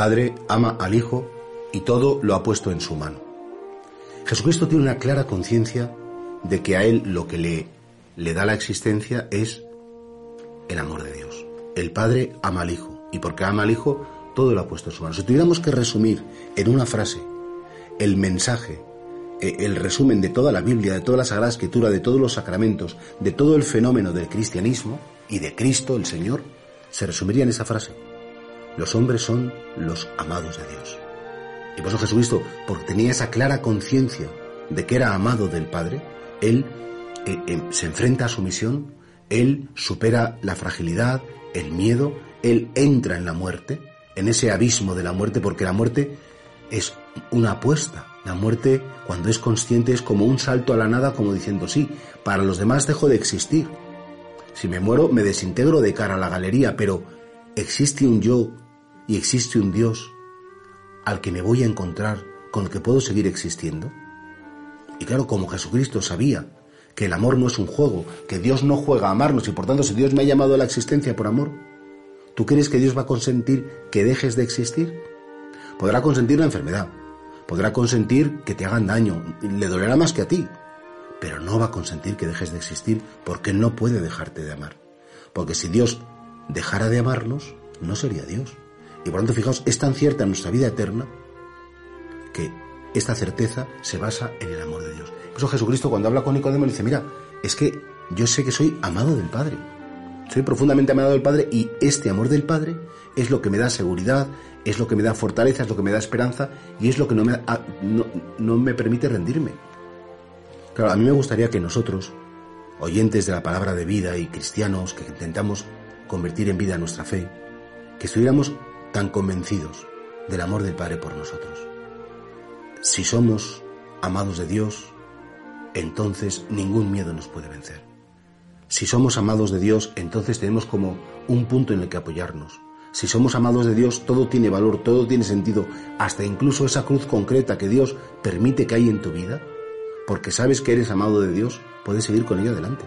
Padre ama al Hijo y todo lo ha puesto en su mano. Jesucristo tiene una clara conciencia de que a Él lo que le, le da la existencia es el amor de Dios. El Padre ama al Hijo y porque ama al Hijo, todo lo ha puesto en su mano. Si tuviéramos que resumir en una frase el mensaje, eh, el resumen de toda la Biblia, de toda la Sagrada Escritura, de todos los sacramentos, de todo el fenómeno del cristianismo y de Cristo, el Señor, se resumiría en esa frase. Los hombres son los amados de Dios. Y por eso Jesucristo, porque tenía esa clara conciencia de que era amado del Padre, Él eh, eh, se enfrenta a su misión, Él supera la fragilidad, el miedo, Él entra en la muerte, en ese abismo de la muerte, porque la muerte es una apuesta. La muerte, cuando es consciente, es como un salto a la nada, como diciendo, sí, para los demás dejo de existir. Si me muero, me desintegro de cara a la galería, pero existe un yo y existe un Dios al que me voy a encontrar, con el que puedo seguir existiendo. Y claro, como Jesucristo sabía que el amor no es un juego, que Dios no juega a amarnos y por tanto si Dios me ha llamado a la existencia por amor, ¿tú crees que Dios va a consentir que dejes de existir? Podrá consentir la enfermedad, podrá consentir que te hagan daño, le dolerá más que a ti, pero no va a consentir que dejes de existir porque no puede dejarte de amar. Porque si Dios dejara de amarnos, no sería Dios. Y por tanto, fijaos, es tan cierta nuestra vida eterna que esta certeza se basa en el amor de Dios. Por eso Jesucristo cuando habla con Nicodemo dice, mira, es que yo sé que soy amado del Padre. Soy profundamente amado del Padre y este amor del Padre es lo que me da seguridad, es lo que me da fortaleza, es lo que me da esperanza y es lo que no me, no, me permite rendirme. Claro, a mí me gustaría que nosotros, oyentes de la palabra de vida y cristianos que intentamos convertir en vida nuestra fe, que estuviéramos tan convencidos del amor del Padre por nosotros. Si somos amados de Dios, entonces ningún miedo nos puede vencer. Si somos amados de Dios, entonces tenemos como un punto en el que apoyarnos. Si somos amados de Dios, todo tiene valor, todo tiene sentido, hasta incluso esa cruz concreta que Dios permite que hay en tu vida, porque sabes que eres amado de Dios, puedes seguir con ella adelante.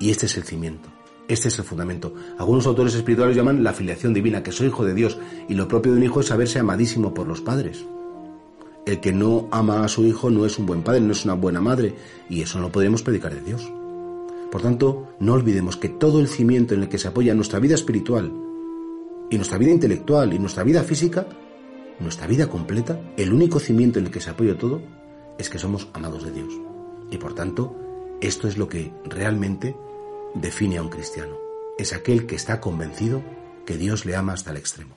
Y este es el cimiento. Este es el fundamento. Algunos autores espirituales llaman la filiación divina, que soy hijo de Dios, y lo propio de un hijo es saberse amadísimo por los padres. El que no ama a su hijo no es un buen padre, no es una buena madre, y eso no podemos predicar de Dios. Por tanto, no olvidemos que todo el cimiento en el que se apoya nuestra vida espiritual, y nuestra vida intelectual, y nuestra vida física, nuestra vida completa, el único cimiento en el que se apoya todo, es que somos amados de Dios. Y por tanto, esto es lo que realmente define a un cristiano. Es aquel que está convencido que Dios le ama hasta el extremo.